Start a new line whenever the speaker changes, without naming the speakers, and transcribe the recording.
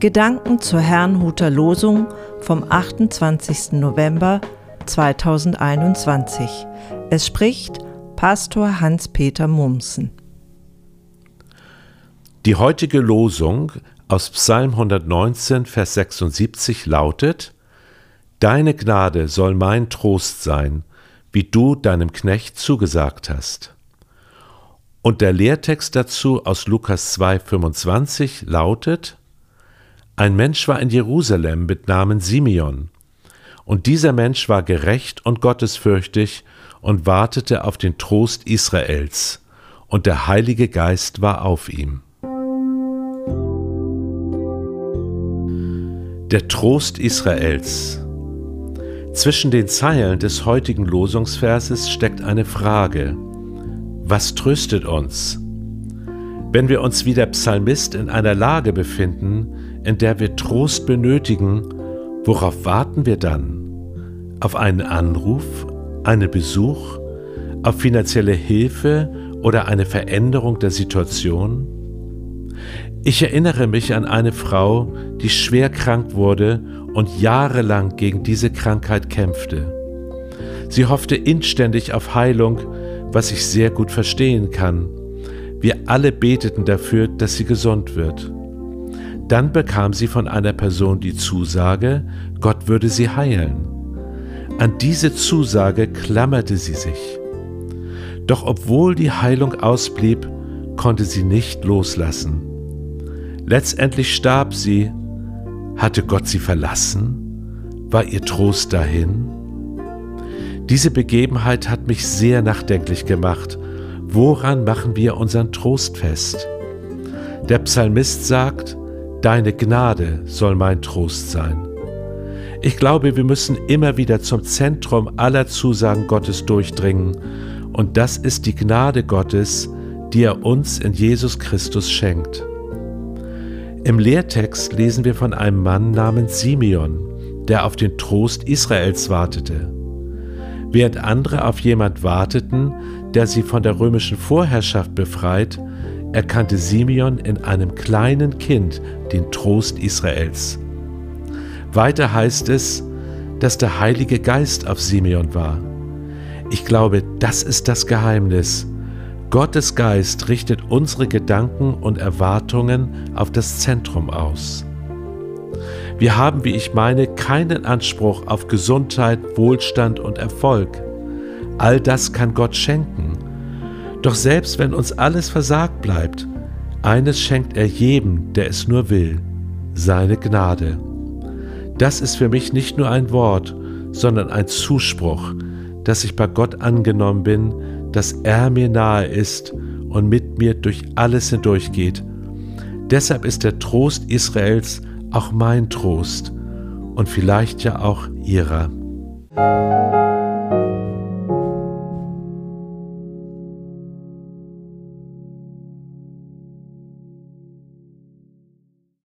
Gedanken zur Herrnhuter Losung vom 28. November 2021. Es spricht Pastor Hans-Peter Mumsen.
Die heutige Losung aus Psalm 119, Vers 76 lautet: Deine Gnade soll mein Trost sein, wie du deinem Knecht zugesagt hast. Und der Lehrtext dazu aus Lukas 2,25 lautet: Ein Mensch war in Jerusalem mit Namen Simeon. Und dieser Mensch war gerecht und gottesfürchtig und wartete auf den Trost Israels, und der Heilige Geist war auf ihm. Der Trost Israels. Zwischen den Zeilen des heutigen Losungsverses steckt eine Frage. Was tröstet uns? Wenn wir uns wie der Psalmist in einer Lage befinden, in der wir Trost benötigen, worauf warten wir dann? Auf einen Anruf, einen Besuch, auf finanzielle Hilfe oder eine Veränderung der Situation? Ich erinnere mich an eine Frau, die schwer krank wurde und jahrelang gegen diese Krankheit kämpfte. Sie hoffte inständig auf Heilung, was ich sehr gut verstehen kann. Wir alle beteten dafür, dass sie gesund wird. Dann bekam sie von einer Person die Zusage, Gott würde sie heilen. An diese Zusage klammerte sie sich. Doch obwohl die Heilung ausblieb, konnte sie nicht loslassen. Letztendlich starb sie. Hatte Gott sie verlassen? War ihr Trost dahin? Diese Begebenheit hat mich sehr nachdenklich gemacht. Woran machen wir unseren Trost fest? Der Psalmist sagt, Deine Gnade soll mein Trost sein. Ich glaube, wir müssen immer wieder zum Zentrum aller Zusagen Gottes durchdringen, und das ist die Gnade Gottes, die er uns in Jesus Christus schenkt. Im Lehrtext lesen wir von einem Mann namens Simeon, der auf den Trost Israels wartete. Während andere auf jemand warteten, der sie von der römischen Vorherrschaft befreit, erkannte Simeon in einem kleinen Kind den Trost Israels. Weiter heißt es, dass der Heilige Geist auf Simeon war. Ich glaube, das ist das Geheimnis. Gottes Geist richtet unsere Gedanken und Erwartungen auf das Zentrum aus. Wir haben, wie ich meine, keinen Anspruch auf Gesundheit, Wohlstand und Erfolg. All das kann Gott schenken. Doch selbst wenn uns alles versagt bleibt, eines schenkt er jedem, der es nur will, seine Gnade. Das ist für mich nicht nur ein Wort, sondern ein Zuspruch, dass ich bei Gott angenommen bin, dass er mir nahe ist und mit mir durch alles hindurchgeht. Deshalb ist der Trost Israels auch mein Trost und vielleicht ja auch ihrer.